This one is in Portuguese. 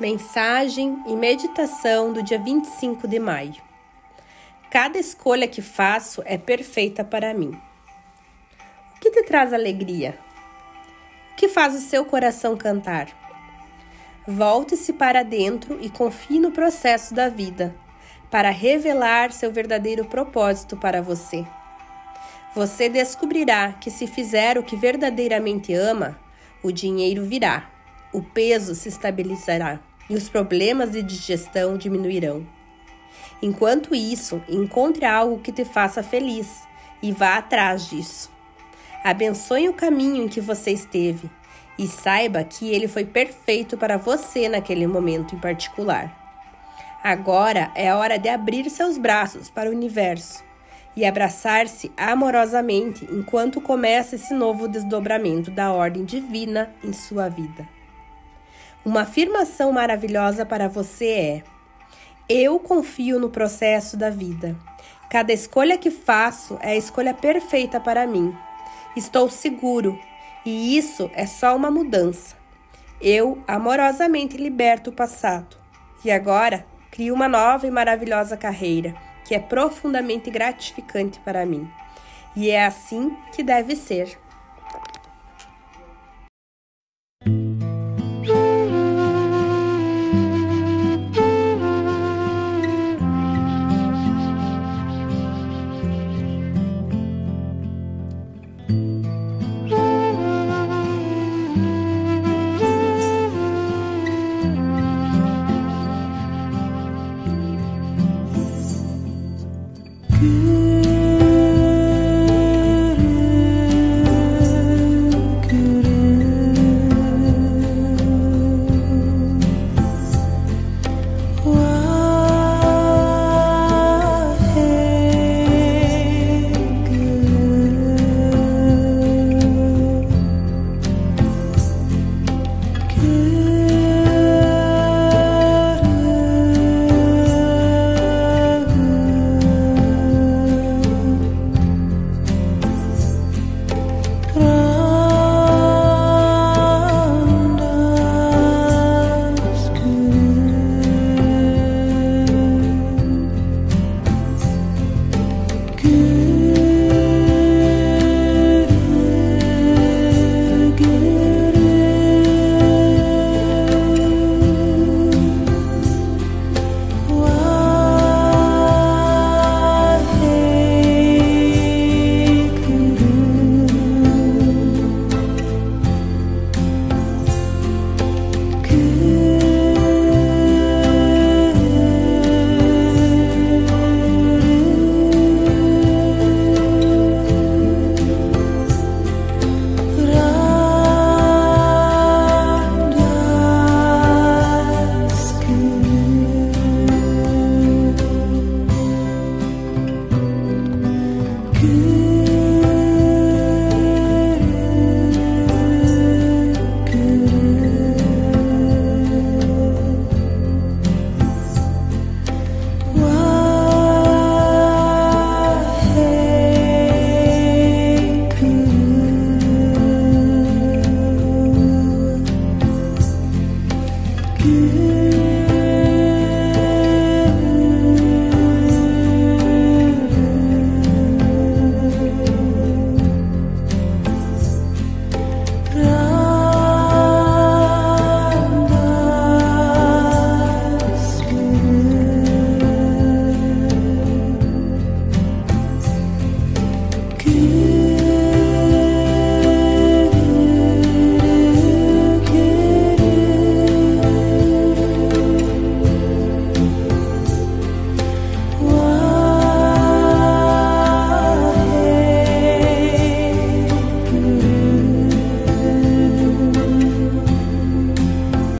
Mensagem e meditação do dia 25 de maio. Cada escolha que faço é perfeita para mim. O que te traz alegria? O que faz o seu coração cantar? Volte-se para dentro e confie no processo da vida, para revelar seu verdadeiro propósito para você. Você descobrirá que se fizer o que verdadeiramente ama, o dinheiro virá, o peso se estabilizará e os problemas de digestão diminuirão. Enquanto isso, encontre algo que te faça feliz e vá atrás disso. Abençoe o caminho em que você esteve e saiba que ele foi perfeito para você naquele momento em particular. Agora é a hora de abrir seus braços para o universo e abraçar-se amorosamente enquanto começa esse novo desdobramento da ordem divina em sua vida. Uma afirmação maravilhosa para você é: Eu confio no processo da vida. Cada escolha que faço é a escolha perfeita para mim. Estou seguro e isso é só uma mudança. Eu amorosamente liberto o passado e agora crio uma nova e maravilhosa carreira que é profundamente gratificante para mim. E é assim que deve ser. good.